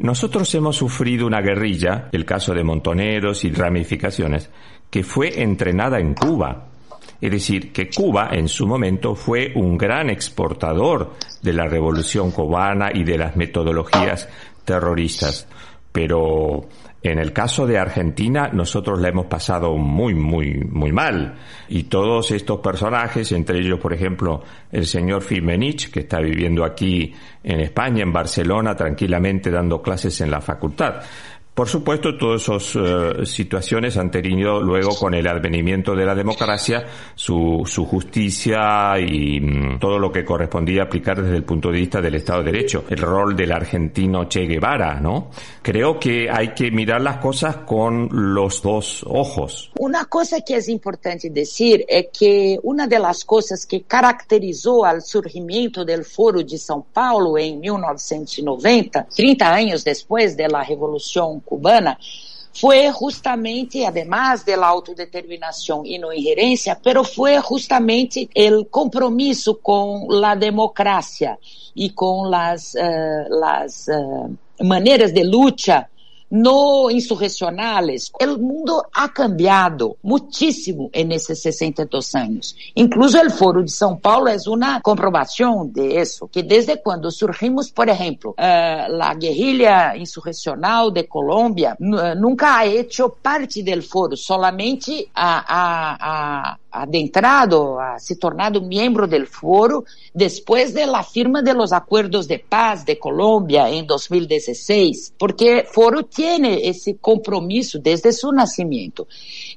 Nosotros hemos sufrido una guerrilla, el caso de Montoneros y ramificaciones, que fue entrenada en Cuba. Es decir, que Cuba en su momento fue un gran exportador de la revolución cubana y de las metodologías terroristas. Pero en el caso de Argentina, nosotros la hemos pasado muy, muy, muy mal. Y todos estos personajes, entre ellos, por ejemplo, el señor Fimenich, que está viviendo aquí en España, en Barcelona, tranquilamente dando clases en la facultad. Por supuesto, todas esas uh, situaciones han tenido luego con el advenimiento de la democracia su, su justicia y mm, todo lo que correspondía aplicar desde el punto de vista del Estado de Derecho. El rol del argentino Che Guevara, ¿no? Creo que hay que mirar las cosas con los dos ojos. Una cosa que es importante decir es que una de las cosas que caracterizó al surgimiento del Foro de São Paulo en 1990, 30 años después de la Revolución cubana foi justamente, además de la autodeterminação e não ingerência, pero foi justamente o compromisso com a democracia e com as, uh, as uh, maneiras de luta no insurrecionales, el mundo ha cambiado muchísimo en esos 62 años. Incluso el Foro de São Paulo es una comprobación de que desde cuando surgimos, por ejemplo, uh, la guerrilla insurreccional de Colombia nunca ha hecho parte del foro, solamente ha, ha, ha adentrado, ha se tornado miembro del foro después de la firma de los acuerdos de paz de Colombia en 2016, porque foro tiene esse compromisso desde seu nascimento.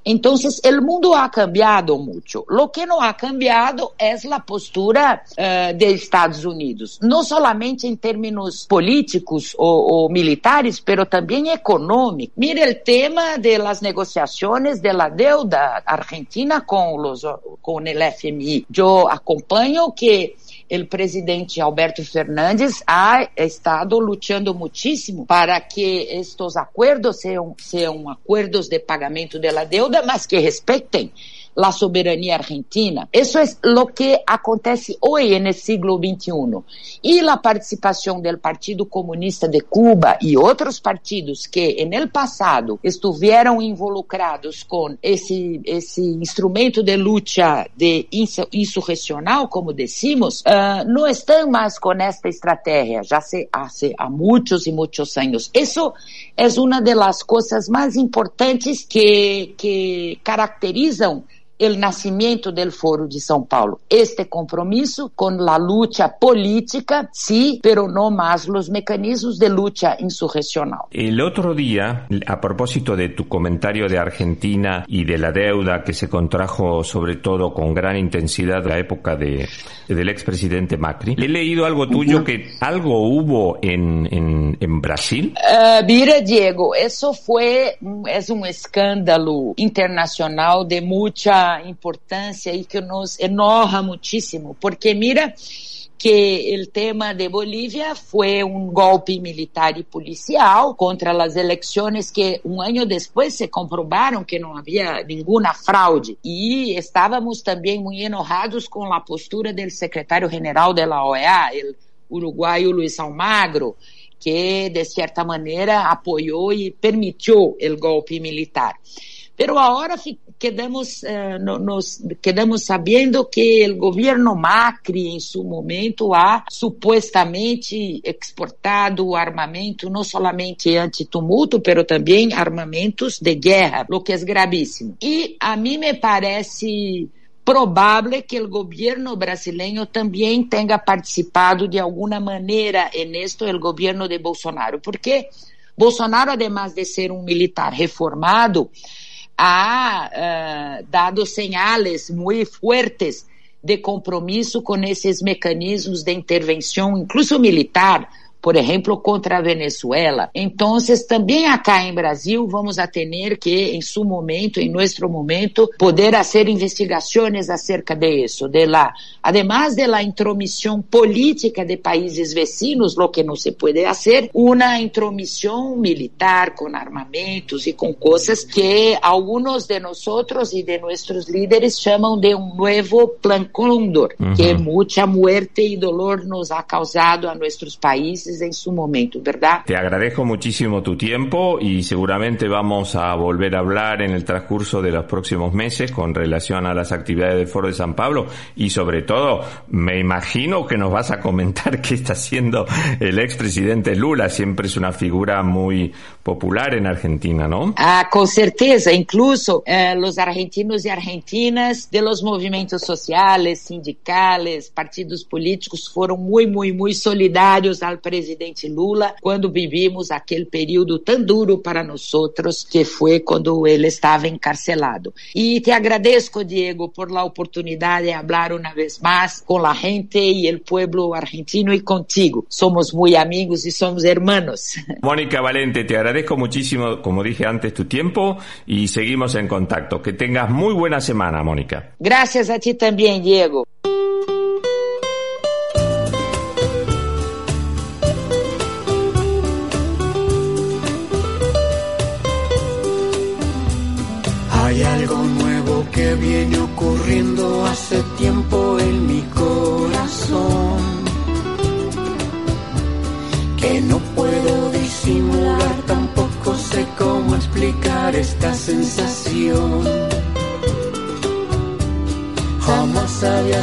Entonces, el mundo ha cambiado mucho. Lo que no ha cambiado es la postura uh, Estados Unidos, no solamente en términos políticos o, o, militares, pero también económicos. Mire el tema de las negociaciones de la deuda argentina con el FMI. Yo acompaño que o presidente Alberto Fernandes ha estado lutando muitíssimo para que estes acordos sejam, acordos de pagamento da deuda, mas que respeitem la soberanía argentina. Eso es lo que acontece hoy en el siglo XXI. Y la participación del Partido Comunista de Cuba y otros partidos que en el pasado estuvieron involucrados con ese, ese instrumento de lucha de insurreccional, como decimos, uh, no están más con esta estrategia, ya se hace a muchos y muchos años. Eso es una de las cosas más importantes que, que caracterizan el nacimiento del Foro de São Paulo. Este compromiso con la lucha política, sí, pero no más los mecanismos de lucha insurreccional. El otro día, a propósito de tu comentario de Argentina y de la deuda que se contrajo sobre todo con gran intensidad en la época de, del expresidente Macri, he leído algo tuyo uh -huh. que algo hubo en, en, en Brasil. Uh, mira, Diego, eso fue, es un escándalo internacional de mucha importância e que nos enoja muitíssimo, porque mira que o tema de Bolívia foi um golpe militar e policial contra as eleições que um ano depois se comprovaram que não havia nenhuma fraude. E estávamos também muito enojados com a postura do secretário-geral da OEA, o uruguaio Luiz Almagro, que de certa maneira apoiou e permitiu o golpe militar. Pero ahora quedamos, eh, no, nos quedamos sabiendo que el gobierno Macri en su momento ha supuestamente exportado armamento no solamente antitumulto, pero también armamentos de guerra, lo que es gravísimo. Y a mí me parece probable que o governo brasileiro também tenha participado de alguma maneira en esto el governo de Bolsonaro, porque Bolsonaro, además de ser um militar reformado, ha uh, dado señales muy fuertes de compromisso com esses mecanismos de intervenção, incluso militar, por exemplo, contra a Venezuela. Então, também acá em Brasil vamos a ter que, em seu momento, em nosso momento, poder fazer investigações acerca de isso, de la, además de la intromissão política de países vecinos, lo que não se pode fazer, uma intromissão militar com armamentos e com coisas que alguns de nós e de nossos líderes chamam de um novo plan Condor, uhum. que muita muerte e dolor nos ha causado a nossos países en su momento, ¿verdad? Te agradezco muchísimo tu tiempo y seguramente vamos a volver a hablar en el transcurso de los próximos meses con relación a las actividades del Foro de San Pablo y sobre todo me imagino que nos vas a comentar qué está haciendo el expresidente Lula, siempre es una figura muy popular en Argentina, ¿no? Ah, con certeza, incluso eh, los argentinos y argentinas de los movimientos sociales, sindicales, partidos políticos fueron muy, muy, muy solidarios al presidente presidente Lula quando vivimos aquele período tão duro para nós outros, que foi quando ele estava encarcelado. E te agradeço, Diego, por la oportunidade de falar uma vez mais com a gente e o pueblo argentino e contigo. Somos muito amigos e somos hermanos. Mónica Valente, te agradezco muchísimo, como dije antes, tu tiempo y seguimos en contacto. Que tengas muy buena semana, Mónica. Gracias a ti también, Diego.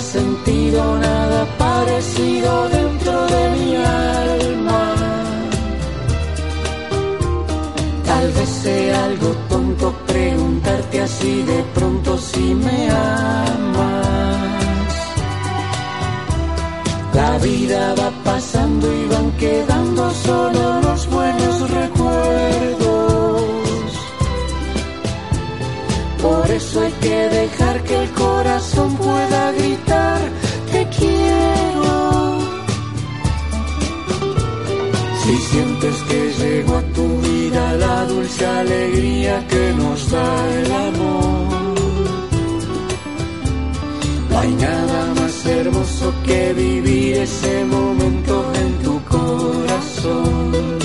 Sentido nada parecido dentro de mi alma. Tal vez sea algo tonto preguntarte así de pronto si me amas. La vida va pasando y van quedando solo los buenos recuerdos. Por que dejar que el corazón pueda gritar, te quiero. Si sientes que llegó a tu vida la dulce alegría que nos da el amor, no hay nada más hermoso que vivir ese momento en tu corazón.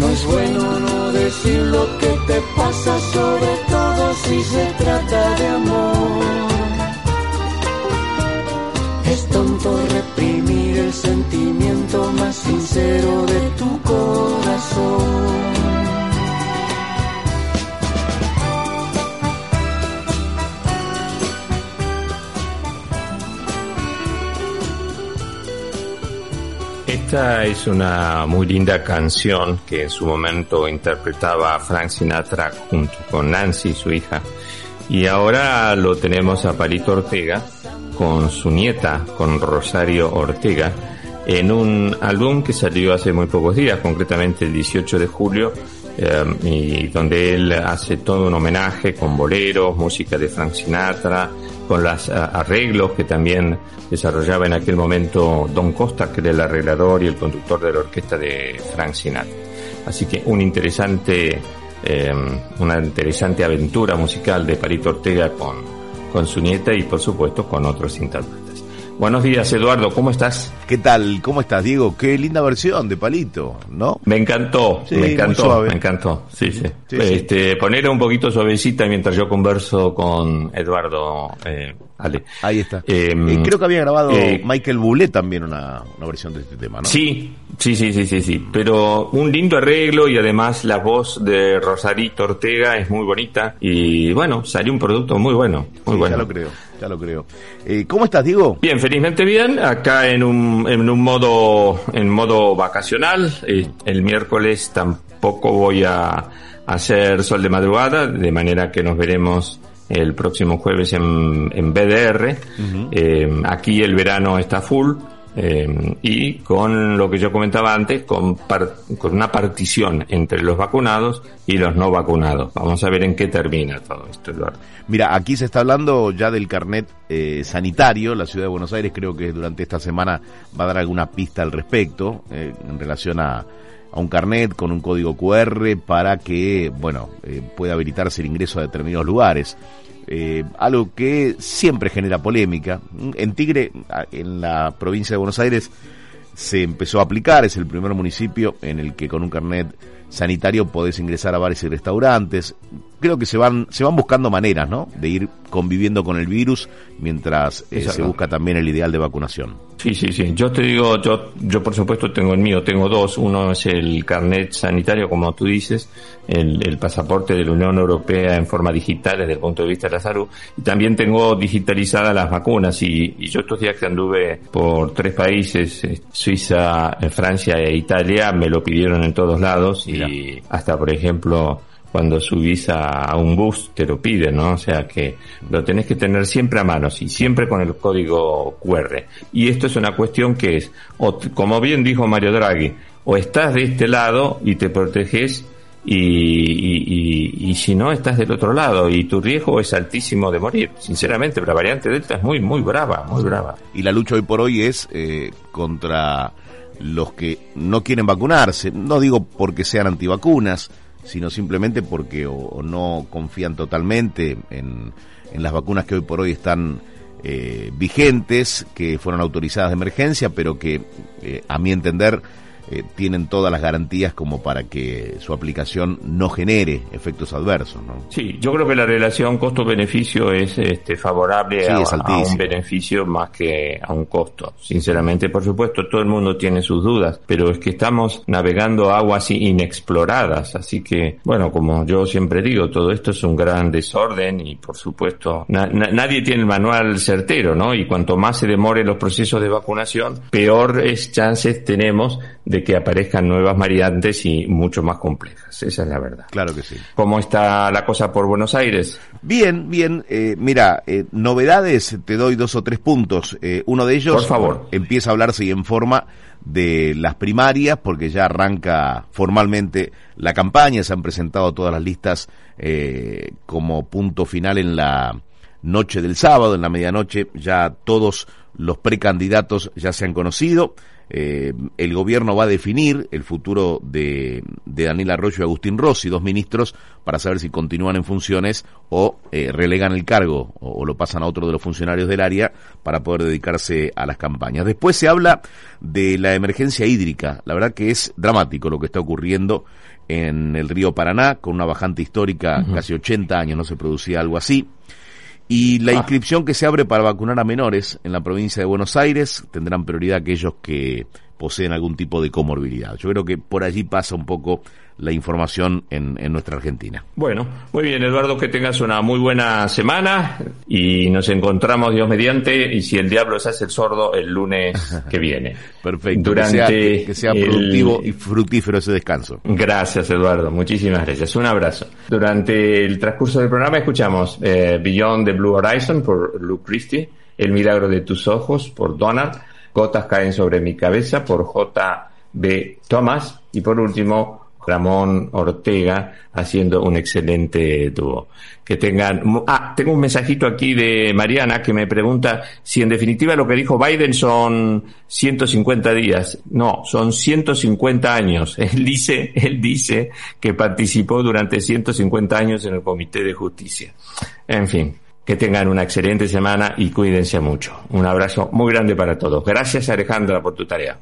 No es bueno no decir lo que te pasa, sobre todo si se trata de amor. Es tonto reprimir el sentimiento más sincero de tu corazón. Esta es una muy linda canción que en su momento interpretaba Frank Sinatra junto con Nancy, su hija. Y ahora lo tenemos a Palito Ortega con su nieta, con Rosario Ortega, en un álbum que salió hace muy pocos días, concretamente el 18 de julio, eh, y donde él hace todo un homenaje con boleros, música de Frank Sinatra, con los arreglos que también desarrollaba en aquel momento Don Costa, que era el arreglador y el conductor de la orquesta de Frank Sinatra. Así que un interesante, eh, una interesante aventura musical de Palito Ortega con, con su nieta y por supuesto con otros intérpretes. Buenos días, Eduardo, ¿cómo estás? ¿Qué tal? ¿Cómo estás, Diego? Qué linda versión de Palito, ¿no? Me encantó, Sí, me encantó, me encantó. Sí, sí. Sí, este, ponerla un poquito suavecita mientras yo converso con Eduardo, eh, Ale. Ahí está. Eh, Eh, creo que había grabado eh, Michael Bublé también una, una versión de este tema, ¿no? Sí, sí, sí, sí, sí, sí. Pero un lindo arreglo y además la voz de Rosarito Ortega es muy bonita y bueno, salió un producto muy bueno, muy Sí, bueno. Ya lo creo, ya lo creo. Eh, ¿Cómo estás, Diego? Bien, felizmente bien, acá en un, en un modo, en modo vacacional. Eh, el miércoles tampoco voy a hacer sol de madrugada, de manera que nos veremos el próximo jueves en, en BDR. Eh, aquí el verano está full. eh, y con lo que yo comentaba antes, con, par- con una partición entre los vacunados y los no vacunados. Vamos a ver en qué termina todo esto, Eduardo. Mira, aquí se está hablando ya del carnet eh, sanitario. La ciudad de Buenos Aires creo que durante esta semana va a dar alguna pista al respecto eh, en relación a, a un carnet con un código QR para que, bueno, eh, pueda habilitarse el ingreso a determinados lugares. Eh, algo que siempre genera polémica. En Tigre, en la provincia de Buenos Aires, se empezó a aplicar, es el primer municipio en el que con un carnet sanitario podés ingresar a bares y restaurantes. Creo que se van, se van buscando maneras, ¿no? De ir conviviendo con el virus mientras eh, se busca también el ideal de vacunación. Sí, sí, sí. Yo te digo, yo, yo por supuesto tengo el mío, tengo dos. Uno es el carnet sanitario, como tú dices, el, el pasaporte de la Unión Europea en forma digital desde el punto de vista de la salud. Y también tengo digitalizadas las vacunas. Y, y yo estos días que anduve por tres países, eh, Suiza, eh, Francia e Italia, me lo pidieron en todos lados. Y hasta, por ejemplo, cuando subís a, a un bus te lo piden, ¿no? O sea que lo tenés que tener siempre a mano, y siempre con el código QR. Y esto es una cuestión que es, o como bien dijo Mario Draghi, o estás de este lado y te proteges y, y, y- y si no estás del otro lado y tu riesgo es altísimo de morir. Sinceramente, la variante Delta es muy, muy brava, muy brava. Y la lucha hoy por hoy es eh, contra los que no quieren vacunarse. No digo porque sean antivacunas, sino simplemente porque o, no confían totalmente en, en las vacunas que hoy por hoy están eh, vigentes, que fueron autorizadas de emergencia, pero que eh, a mi entender eh, tienen todas las garantías como para que su aplicación no genere efectos adversos. ¿no? Sí, yo creo que la relación costo-beneficio es este, favorable Sí, a, es a un beneficio más que a un costo. Sinceramente, por supuesto, todo el mundo tiene sus dudas, pero es que estamos navegando aguas inexploradas, así que, bueno, como yo siempre digo, todo esto es un gran desorden y, por supuesto, na- na- nadie tiene el manual certero, ¿no? Y cuanto más se demore los procesos de vacunación, peores chances tenemos de que aparezcan nuevas variantes y mucho más complejas. Esa es la verdad. Claro que sí. ¿Cómo está la cosa por Buenos Aires? Bien, bien. Eh, mira, eh, novedades, te doy dos o tres puntos. Eh, uno de ellos por favor. empieza a hablarse y en forma de las primarias, porque ya arranca formalmente la campaña, se han presentado todas las listas eh, como punto final en la noche del sábado, en la medianoche, ya todos los precandidatos ya se han conocido. Eh, el gobierno va a definir el futuro de, de, Daniel Arroyo y Agustín Rossi, dos ministros, para saber si continúan en funciones o eh, relegan el cargo o, o, lo pasan a otro de los funcionarios del área para poder dedicarse a las campañas. Después se habla de la emergencia hídrica. La verdad que es dramático lo que está ocurriendo en el río Paraná, con una bajante histórica, uh -huh. casi 80 años no se producía algo así. Y la inscripción que se abre para vacunar a menores en la provincia de Buenos Aires tendrán prioridad aquellos que poseen algún tipo de comorbilidad. Yo creo que por allí pasa un poco la información en, en, nuestra Argentina. Bueno, muy bien, Eduardo, que tengas una muy buena semana y nos encontramos, Dios mediante, y si el diablo se hace el sordo, el lunes que viene. Perfecto, Durante que sea, que, que sea productivo el... y fructífero ese descanso. Gracias, Eduardo, muchísimas gracias. Un abrazo. Durante el transcurso del programa escuchamos eh, Beyond the Blue Horizon por Luke Christie, El milagro de tus ojos por Donald, Gotas caen sobre mi cabeza por J.B. Thomas y por último Ramón Ortega haciendo un excelente dúo. Que tengan, ah, tengo un mensajito aquí de Mariana que me pregunta si en definitiva lo que dijo Biden son 150 días. No, son 150 años. Él dice, él dice que participó durante 150 años en el Comité de Justicia. En fin, que tengan una excelente semana y cuídense mucho. Un abrazo muy grande para todos. Gracias Alejandra por tu tarea.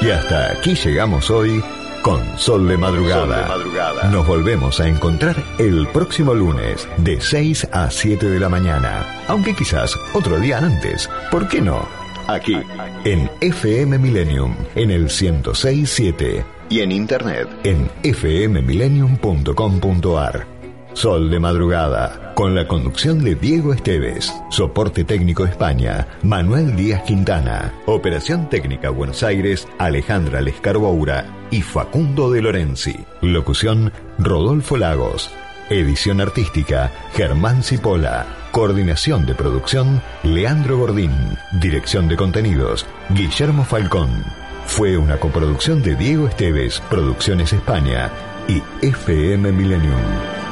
Y hasta aquí llegamos hoy con Sol de Madrugada. Sol de Madrugada. Nos volvemos a encontrar el próximo lunes de 6 a 7 de la mañana. Aunque quizás otro día antes. ¿Por qué no? Aquí, en FM Millennium, en el 1067. Y en internet, en fmmillennium.com.ar. Sol de Madrugada, con la conducción de Diego Esteves, soporte técnico España, Manuel Díaz Quintana, operación técnica Buenos Aires, Alejandra Lescarboura y Facundo de Lorenzi, locución Rodolfo Lagos, edición artística Germán Cipola, coordinación de producción Leandro Gordín, dirección de contenidos Guillermo Falcón. Fue una coproducción de Diego Esteves, Producciones España y FM Millennium.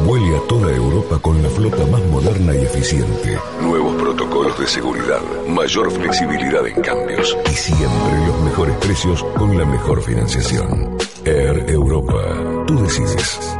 Vuele a toda Europa con la flota más moderna y eficiente. Nuevos protocolos de seguridad, mayor flexibilidad en cambios y siempre los mejores precios con la mejor financiación. Air Europa. Tú decides.